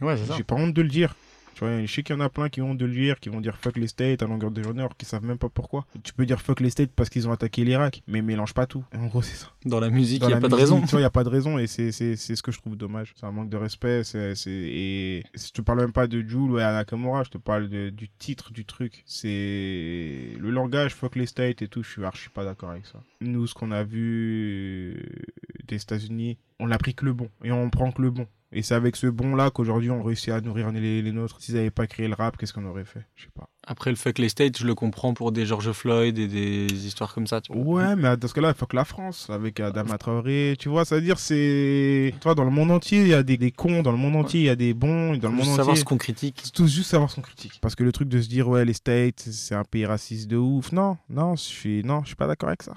Ouais. J'ai pas honte de le dire. Tu vois, je sais qu'il y en a plein qui ont de le dire, qui vont dire fuck les States à longueur de journée, alors qu'ils savent même pas pourquoi. Tu peux dire fuck les States parce qu'ils ont attaqué l'Irak, mais mélange pas tout. En gros, c'est ça. Dans la musique, il n'y a pas de raison. Tu vois, il n'y a pas de raison et c'est ce que je trouve dommage. C'est un manque de respect. c'est Et je te parle même pas de Jules ou Nakamura, je te parle du titre du truc. C'est le langage fuck les States et tout, je suis archi pas d'accord avec ça. Nous, ce qu'on a vu des États-Unis, on n'a pris que le bon et on prend que le bon. Et c'est avec ce bon-là qu'aujourd'hui on réussit à nourrir les, les nôtres. S'ils n'avaient pas créé le rap, qu'est-ce qu'on aurait fait? Je sais pas. Après le fuck les States, je le comprends pour des George Floyd et des histoires comme ça. Tu vois. Ouais, mais dans ce cas-là, fuck la France avec Adama Traoré. Tu vois, ça veut dire c'est. Tu vois, dans le monde entier, il y a des, des, cons. Dans le monde entier, il y a des bons. Dans le monde savoir ce qu'on critique. Tout juste savoir ce qu'on critique. Parce que le truc de se dire, ouais, les States, c'est un pays raciste de ouf. Non, non, je suis, non, je suis pas d'accord avec ça.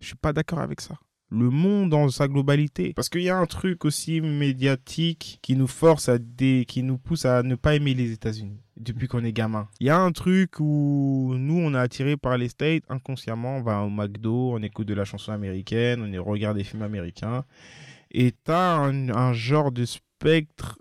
Je suis pas d'accord avec ça le monde dans sa globalité. Parce qu'il y a un truc aussi médiatique qui nous force à des, qui nous pousse à ne pas aimer les États-Unis depuis qu'on est gamin. Il y a un truc où nous, on est attiré par les States inconsciemment. On va au McDo, on écoute de la chanson américaine, on regarde des films américains. Et t'as un, un genre de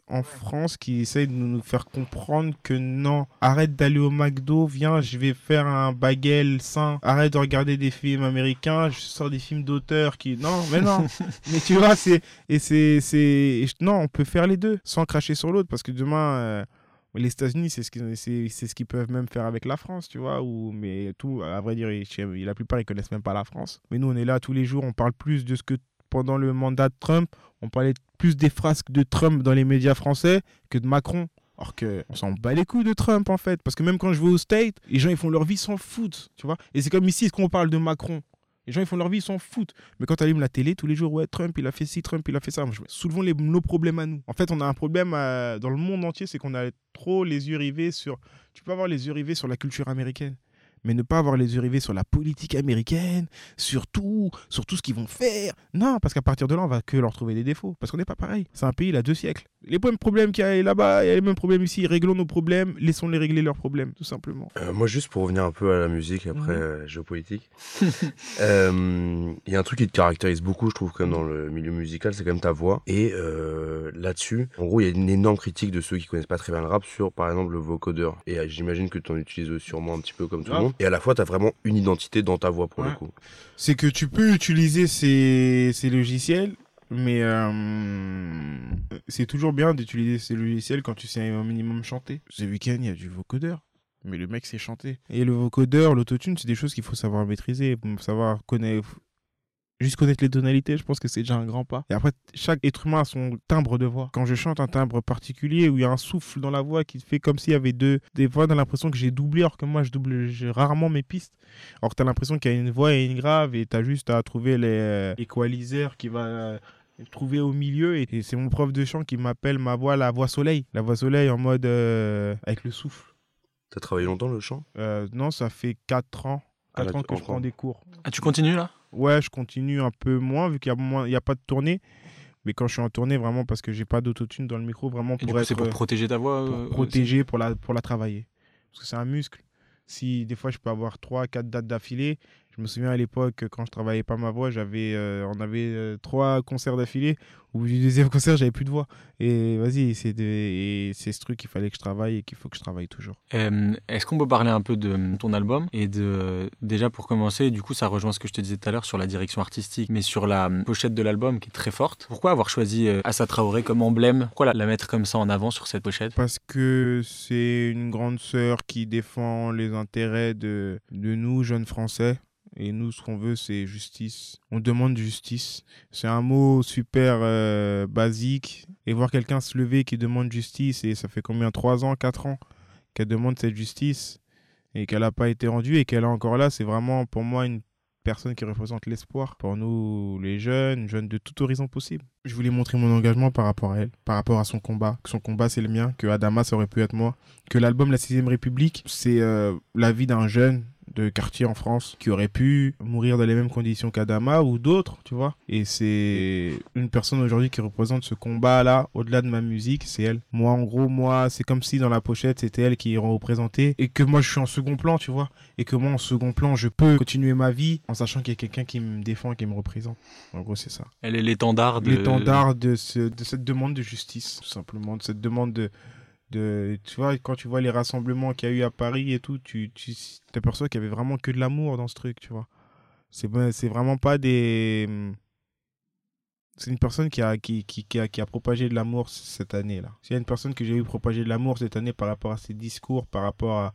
en France qui essaye de nous faire comprendre que non, arrête d'aller au McDo, viens, je vais faire un bagel sain, arrête de regarder des films américains, je sors des films d'auteurs qui. Non, mais non, mais tu vois, c'est. Et c'est. c'est... Non, on peut faire les deux sans cracher sur l'autre parce que demain. Euh, les États-Unis, c'est ce qu'ils c'est, ce qu'ils peuvent même faire avec la France, tu vois. Ou, mais tout, à vrai dire, la plupart, ils connaissent même pas la France. Mais nous, on est là tous les jours, on parle plus de ce que pendant le mandat de Trump, on parlait plus des frasques de Trump dans les médias français que de Macron. Alors qu'on s'en bat les couilles de Trump, en fait. Parce que même quand je vais au State, les gens, ils font leur vie sans foot, tu vois. Et c'est comme ici, quand on parle de Macron? Les gens, ils font leur vie sans foot. Mais quand tu allumes la télé, tous les jours, ouais, Trump, il a fait ci, Trump, il a fait ça. Soulevons nos problèmes à nous. En fait, on a un problème euh, dans le monde entier, c'est qu'on a trop les yeux rivés sur... Tu peux avoir les yeux rivés sur la culture américaine mais ne pas avoir les yeux rivés sur la politique américaine, sur tout, sur tout ce qu'ils vont faire. Non, parce qu'à partir de là, on va que leur trouver des défauts. Parce qu'on n'est pas pareil. C'est un pays, il a deux siècles. Les mêmes problèmes qu'il y a là-bas, il y a les mêmes problèmes ici. Réglons nos problèmes, laissons-les régler leurs problèmes, tout simplement. Euh, moi, juste pour revenir un peu à la musique, après euh, géopolitique, euh, il y a un truc qui te caractérise beaucoup, je trouve, comme dans le milieu musical, c'est quand même ta voix. Et là-dessus, en gros, il y a une énorme critique de ceux qui connaissent pas très bien le rap sur, par exemple, le vocodeur. Et j'imagine que tu en utilises sûrement un petit peu comme tout le monde. Et à la fois, tu as vraiment une identité dans ta voix, pour le coup. C'est que tu peux utiliser ces, ces logiciels mais euh, c'est toujours bien d'utiliser ces logiciels quand tu sais un minimum chanter. Ce week-end, il y a du vocodeur. Mais le mec sait chanter. Et le vocodeur, l'autotune, c'est des choses qu'il faut savoir maîtriser, savoir connaître, juste connaître les tonalités, je pense que c'est déjà un grand pas. Et après, chaque être humain a son timbre de voix. Quand je chante un timbre particulier où il y a un souffle dans la voix qui fait comme s'il y avait deux, des voix, dans l'impression que j'ai doublé, alors que moi, je double rarement mes pistes. Alors que tu as l'impression qu'il y a une voix et une grave, et tu as juste à trouver les équaliseurs qui va trouvé au milieu et, c'est mon prof de chant qui m'appelle ma voix la voix soleil. La voix soleil en mode euh, avec le souffle. T'as travaillé longtemps le chant? Euh, Non, ça fait 4 ans. 4 ah, ans que je prends des cours. Ah, tu continues là? Ouais, je continue un peu moins vu qu'il n'y a, a pas de tournée. Mais quand je suis en tournée, vraiment parce que j'ai pas d'autotune dans le micro, vraiment pour C'est pour protéger ta voix Pour euh, protéger, pour la, pour la travailler. Parce que c'est un muscle. Si des fois je peux avoir 3, 4 dates d'affilée, je me souviens à l'époque, quand je travaillais pas ma voix, j'avais, euh, on avait euh, trois concerts d'affilée. Au bout du deuxième concert, j'avais plus de voix. Et vas-y, c'est, c'est ce truc qu'il fallait que je travaille et qu'il faut que je travaille toujours. est-ce qu'on peut parler un peu de ton album Et de, déjà pour commencer, du coup, ça rejoint ce que je te disais tout à l'heure sur la direction artistique, mais sur la pochette de l'album qui est très forte. Pourquoi avoir choisi euh, Assa Traoré comme emblème? Pourquoi la, la, mettre comme ça en avant sur cette pochette? Parce que c'est une grande sœur qui défend les intérêts de, de nous, jeunes Français. Et nous, ce qu'on veut, c'est justice. On demande justice. C'est un mot super euh, basique. Et voir quelqu'un se lever qui demande justice, et ça fait combien? 3 ans, 4 ans qu'elle demande cette justice, et qu'elle n'a pas été rendue, et qu'elle est encore là, c'est vraiment pour moi une personne qui représente l'espoir pour nous, les jeunes, jeunes de tout horizon possible. Je voulais montrer mon engagement par rapport à elle, par rapport à son combat, que son combat c'est le mien, que Adama ça aurait pu être moi, que l'album La 6 République c'est euh, la vie d'un jeune de quartier en France qui aurait pu mourir dans les mêmes conditions qu'Adama ou d'autres, tu vois. Et c'est une personne aujourd'hui qui représente ce combat-là au-delà de ma musique, c'est elle. Moi, en gros, moi, c'est comme si dans la pochette, c'était elle qui est représentée et que moi, je suis en second plan, tu vois. Et que moi, en second plan, je peux continuer ma vie en sachant qu'il y a quelqu'un qui me défend, qui me représente. En gros, c'est ça. Elle est l'étendard de... L'étendard de, de cette demande de justice, tout simplement, de cette demande de tu vois, quand tu vois les rassemblements qu'il y a eu à Paris et tout, tu, t'aperçois qu'il y avait vraiment que de l'amour dans ce truc, tu vois. C'est, c'est vraiment pas des. C'est une personne qui a, qui, qui, qui a, qui a propagé de l'amour cette année-là. S'il y a une personne que j'ai vu propager de l'amour cette année par rapport à ses discours, par rapport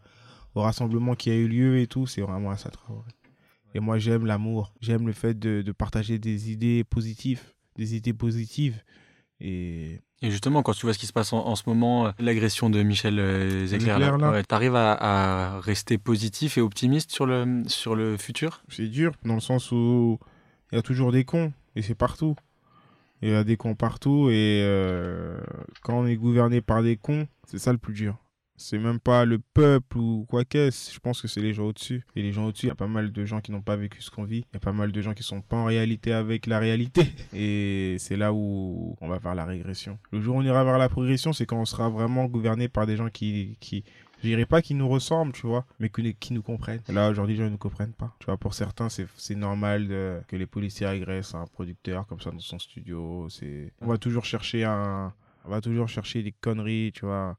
au rassemblement qui a eu lieu et tout, c'est vraiment Assa Traoré. Et moi, j'aime l'amour. J'aime le fait de, de partager des idées positives. Des idées positives. Et et justement, quand tu vois ce qui se passe en, ce moment, euh, l'agression de Michel euh, Zecler, tu arrives à, rester positif et optimiste sur le, sur le futur? C'est dur, dans le sens où il y a toujours des cons, et c'est partout. Il y a des cons partout, et euh, quand on est gouverné par des cons, c'est ça le plus dur. C'est même pas le peuple ou quoi qu'est-ce. Je pense que c'est les gens au-dessus. Et les gens au-dessus, il y a pas mal de gens qui n'ont pas vécu ce qu'on vit. Il y a pas mal de gens qui sont pas en réalité avec la réalité. Et c'est là où on va faire la régression. Le jour où on ira vers la progression, c'est quand on sera vraiment gouverné par des gens qui, qui je dirais pas qui nous ressemblent, tu vois, mais qui, nous comprennent. Là, aujourd'hui, les gens ne nous comprennent pas. Tu vois, pour certains, c'est normal que les policiers agressent un producteur comme ça dans son studio. On va toujours chercher un, on va toujours chercher des conneries, tu vois.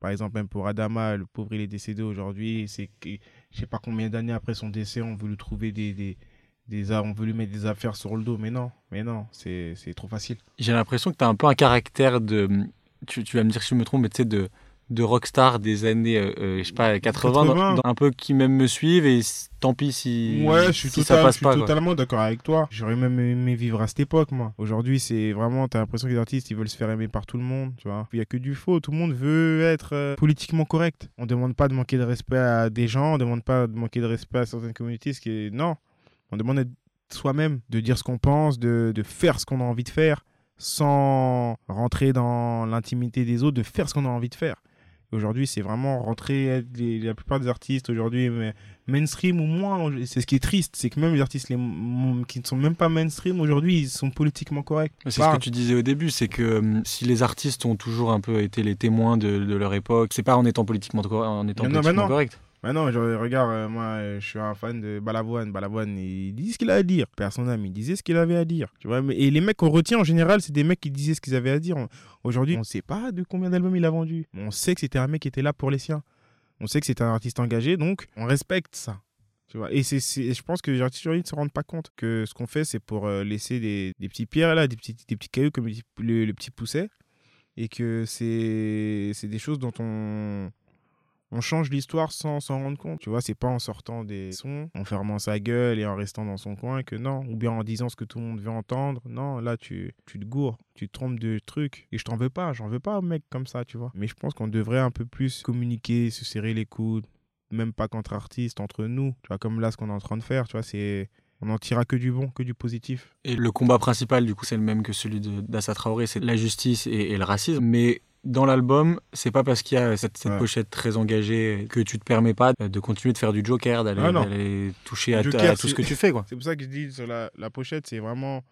Par exemple, même pour Adama, le pauvre, il est décédé aujourd'hui. C'est que, je sais pas combien d'années après son décès, on veut lui trouver des, des, des, on veut lui mettre des affaires sur le dos. Mais non, mais non, c'est trop facile. J'ai l'impression que tu as un peu un caractère de. Tu, tu vas me dire si je me trompe, mais tu sais, de de rockstar des années, euh, euh, je sais pas, 80, un peu qui même me suivent et tant pis si, ouais, je suis ça passe je suis totalement d'accord avec toi. J'aurais même aimé vivre à cette époque, moi. Aujourd'hui, c'est vraiment, t'as l'impression que les artistes, ils veulent se faire aimer par tout le monde, tu vois. Il y a que du faux. Tout le monde veut être euh, politiquement correct. On demande pas de manquer de respect à des gens, on demande pas de manquer de respect à certaines communautés, ce qui est, non. On demande d'être soi-même, de dire ce qu'on pense, de, de faire ce qu'on a envie de faire sans rentrer dans l'intimité des autres, de faire ce qu'on a envie de faire. Aujourd'hui, c'est vraiment rentrer. la plupart des artistes aujourd'hui, mainstream ou moins, c'est ce qui est triste, c'est que même les artistes les, qui ne sont même pas mainstream aujourd'hui, ils sont politiquement corrects. C'est ce que tu disais au début, c'est que hum, si les artistes ont toujours un peu été les témoins de, leur époque, c'est pas en étant politiquement, en étant politiquement correct. Mais non, regarde, euh, moi, je suis un fan de Balavoine. Balavoine, il dit ce qu'il a à dire. Personne il disait ce qu'il avait à dire. Tu vois, et les mecs qu'on retient en général, c'est des mecs qui disaient ce qu'ils avaient à dire. Aujourd'hui, on ne sait pas de combien d'albums il a vendu. On sait que c'était un mec qui était là pour les siens. On sait que c'était un artiste engagé, donc on respecte ça. Tu vois et c'est, je pense que les artistes ne se rendent pas compte que ce qu'on fait, c'est pour euh, laisser des, des petits pierres là, des petits, des petits cailloux comme le, le petit pousset. Et que c'est, c'est des choses dont on, on change l'histoire sans s'en rendre compte. Tu vois, c'est pas en sortant des sons, en fermant sa gueule et en restant dans son coin que non, ou bien en disant ce que tout le monde veut entendre. Non, là, tu, tu te gourres, tu te trompes de trucs. Et je t'en veux pas, j'en veux pas mec comme ça, tu vois. Mais je pense qu'on devrait un peu plus communiquer, se serrer les coudes, même pas qu'entre artistes, entre nous. Tu vois, comme là, ce qu'on est en train de faire, tu vois, c'est on n'en tirera que du bon, que du positif. Et le combat principal, du coup, c'est le même que celui d'Assa Traoré, c'est la justice et, le racisme. Mais dans l'album, c'est pas parce qu'il y a cette, pochette très engagée que tu te permets pas de continuer de faire du Joker, d'aller ah toucher à, tout ce que tu fais. C'est pour ça que je dis sur la, pochette, c'est vraiment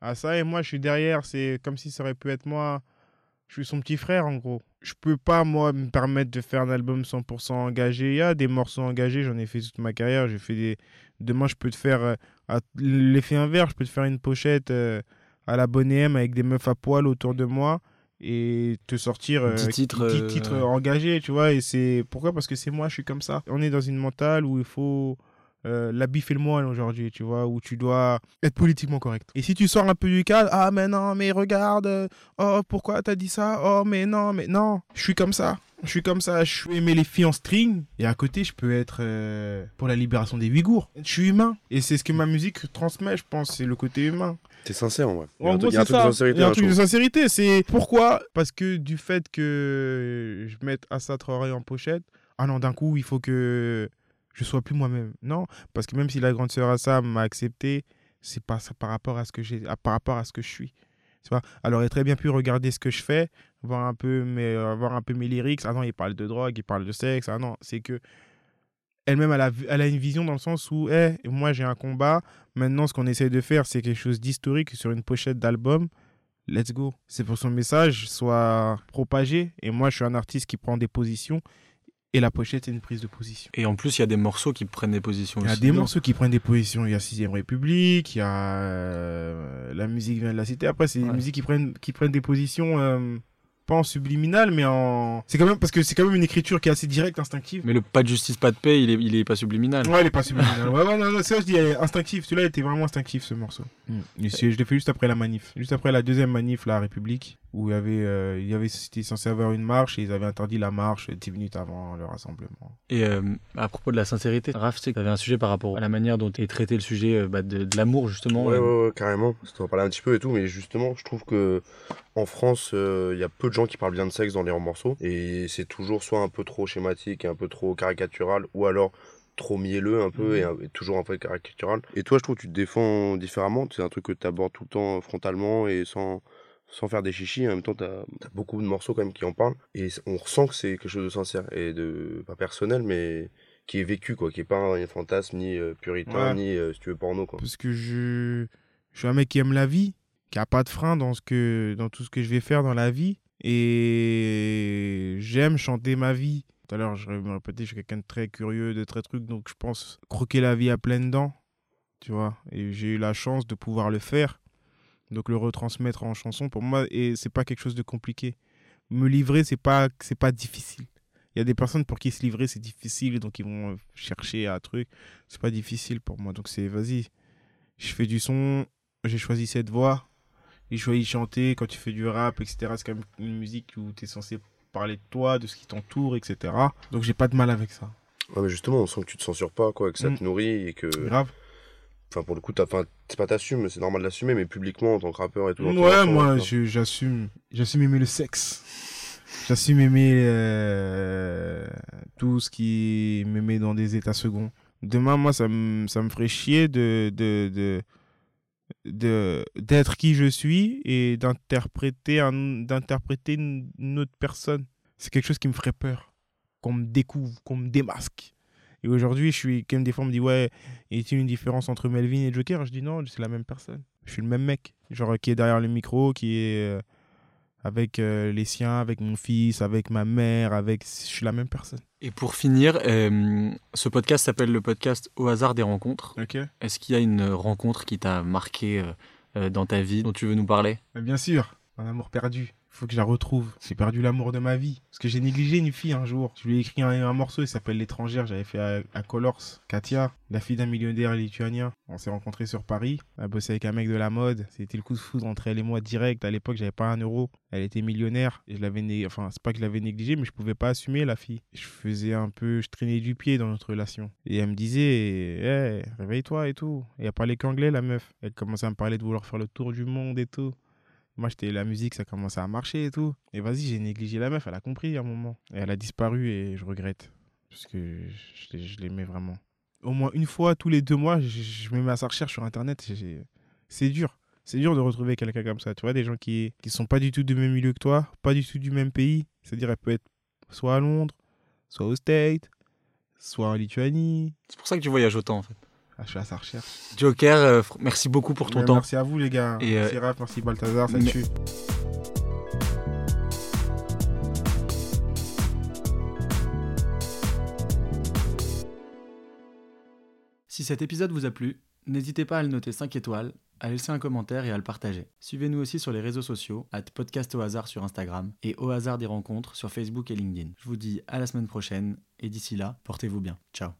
à ça. Et moi, je suis derrière, c'est comme si ça aurait pu être moi. Je suis son petit frère, en gros. Je peux pas, moi, me permettre de faire un album 100% engagé. Il y a des morceaux engagés, j'en ai fait toute ma carrière. J'ai fait des... Demain, je peux te faire euh, l'effet inverse. Je peux te faire une pochette euh, à la bonne M avec des meufs à poil autour de moi et te sortir 10 euh, titres, euh, engagés, tu vois. Et c'est pourquoi? Parce que c'est moi, je suis comme ça. On est dans une mentale où il faut euh, la bif et le moelle aujourd'hui, tu vois, où tu dois être politiquement correct. Et si tu sors un peu du cadre, ah mais non, mais regarde, oh pourquoi t'as dit ça, oh mais non, mais non, je suis comme ça. Je suis comme ça, je suis aimer les filles en string et à côté je peux être pour la libération des Ouïghours. Je suis humain et c'est ce que ma musique transmet, je pense, c'est le côté humain. C'est sincère, en vrai. Il y a un, truc, de sincérité. Il y a un truc de sincérité. C'est pourquoi? Parce que du fait que je mette Assa Traoré en pochette, ah non, d'un coup, il faut que je sois plus moi-même. Non, parce que même si la grande sœur Assa m'a accepté, c'est pas ça par rapport à ce que j'ai, par rapport à ce que je suis. Tu il aurait très bien pu regarder ce que je fais, voir un peu mes, voir un peu mes lyrics. Ah non, il parle de drogue, il parle de sexe. Ah non, c'est que elle-même, elle a, elle a une vision dans le sens où, hey, moi j'ai un combat, maintenant ce qu'on essaie de faire, c'est quelque chose d'historique sur une pochette d'album. Let's go. C'est pour que son message soit propagé. Et moi, je suis un artiste qui prend des positions. Et la pochette, c'est une prise de position. Et en plus, il y a des morceaux qui prennent des positions Il y a des morceaux qui prennent des positions. Il y a 6 République, il y a euh, la musique vient de la cité. Après, c'est des musiques qui prennent, qui prennent des positions euh, pas en subliminal, mais en. C'est quand même parce que c'est quand même une écriture qui est assez directe, instinctive. Mais le pas de justice, pas de paix, il est, il est pas subliminal. Ouais, il est pas subliminal. ouais, ouais, non, non, c'est ça, je dis instinctif. Celui-là était vraiment instinctif, ce morceau. Mm. je l'ai fait juste après la manif. Juste après la deuxième manif, la République, où il y avait, euh, il y avait, c'était censé avoir une marche et ils avaient interdit la marche 10 minutes avant le rassemblement. Et euh, à propos de la sincérité, Raph, tu avais un sujet par rapport à la manière dont tu traité le sujet euh, bah, de, de l'amour, justement. Ouais, ouais, ouais, carrément. On va parler un petit peu et tout, mais justement, je trouve que en France, il y a peu de gens qui parlent bien de sexe dans les morceaux et c'est toujours soit un peu trop schématique un peu trop caricatural ou alors trop mielleux un peu mhm. et, toujours un peu caricatural. Et toi, je trouve que tu te défends différemment. C'est un truc que tu abordes tout le temps frontalement et sans, sans faire des chichis. En même temps, tu as, beaucoup de morceaux quand même qui en parlent. Et on ressent que c'est quelque chose de sincère et de pas personnel, mais qui est vécu, quoi, qui est pas un fantasme ni euh, puritain, ni euh, si tu veux porno. Quoi. Parce que je, je suis un mec qui aime la vie, qui a pas de frein dans, ce que, dans tout ce que je vais faire dans la vie. Et j'aime chanter ma vie. Tout à l'heure, je me répétais, je suis quelqu'un de très curieux, de très truc, donc je pense croquer la vie à pleines dents, tu vois. Et j'ai eu la chance de pouvoir le faire, donc le retransmettre en chanson pour moi, et c'est pas quelque chose de compliqué. Me livrer, c'est pas, c'est pas difficile. Il y a des personnes pour qui se livrer c'est difficile, donc ils vont chercher un truc. C'est pas difficile pour moi, donc c'est vas-y. Je fais du son, j'ai choisi cette voix, il choisit chanter quand tu fais du rap, etc. C'est quand même une musique où tu es censé parler de toi, de ce qui t'entoure, etc. Donc j'ai pas de mal avec ça. Ouais, mais justement, on sent que tu te censures pas, quoi, que ça te mm. nourrit et que. Grave. Enfin, pour le coup, c'est pas t'assumes, c'est normal d'assumer, mais publiquement, en tant que rappeur et tout. Ouais, moi, j'assume. J'assume aimer le sexe. J'assume aimer euh, tout ce qui me met dans des états seconds. Demain, moi, ça me, ça me ferait chier de, de, de, de d'être qui je suis et d'interpréter un d'interpréter une, autre personne c'est quelque chose qui me ferait peur. Qu'on me découvre, qu'on me démasque. Et aujourd'hui, je suis quand même des fois, on me dit ouais, y a-t-il une différence entre Melvin et Joker? Je dis non, c'est la même personne. Je suis le même mec, genre qui est derrière le micro, qui est euh, avec euh, les siens, avec mon fils, avec ma mère, avec je suis la même personne. Et pour finir, euh, ce podcast s'appelle le podcast Au hasard des rencontres. Est-ce qu'il y a une rencontre qui t'a marqué dans ta vie dont tu veux nous parler? Bien sûr, un amour perdu faut que je la retrouve. J'ai perdu l'amour de ma vie. Parce que j'ai négligé une fille un jour. Je lui ai écrit un, morceau, il s'appelle L'étrangère. J'avais fait à, Colors. Katia, la fille d'un millionnaire lituanien. On s'est rencontrés sur Paris. Elle a bossé avec un mec de la mode. C'était le coup de foudre entre elle et moi direct. À l'époque, j'avais pas un euro. Elle était millionnaire. Et je l'avais Enfin, c'est pas que je l'avais négligé, mais je pouvais pas assumer la fille. Je faisais un peu. Je traînais du pied dans notre relation. Et elle me disait, hey, réveille-toi et tout. Et elle parlait qu'anglais, la meuf. Elle commençait à me parler de vouloir faire le tour du monde et tout. Moi, j'étais la musique, ça commençait à marcher et tout. Et vas-y, j'ai négligé la meuf, elle a compris à un moment. Et elle a disparu et je regrette. Parce que je, l'aimais vraiment. Au moins une fois, tous les deux mois, je, me mets à sa recherche sur Internet. C'est dur. C'est dur de retrouver quelqu'un comme ça. Tu vois, des gens qui ne sont pas du tout du même milieu que toi, pas du tout du même pays. C'est-à-dire, elle peut être soit à Londres, soit au States, soit en Lituanie. C'est pour ça que tu voyages autant, en fait. Ah, je suis à sa recherche. Joker, euh, merci beaucoup pour ton temps. Merci à vous, les gars. Et merci euh, Raph, merci Balthazar, ça tue. Si cet épisode vous a plu, n'hésitez pas à le noter 5 étoiles, à laisser un commentaire et à le partager. Suivez-nous aussi sur les réseaux sociaux, at podcast au hasard sur Instagram et au hasard des rencontres sur Facebook et LinkedIn. Je vous dis à la semaine prochaine et d'ici là, portez-vous bien. Ciao.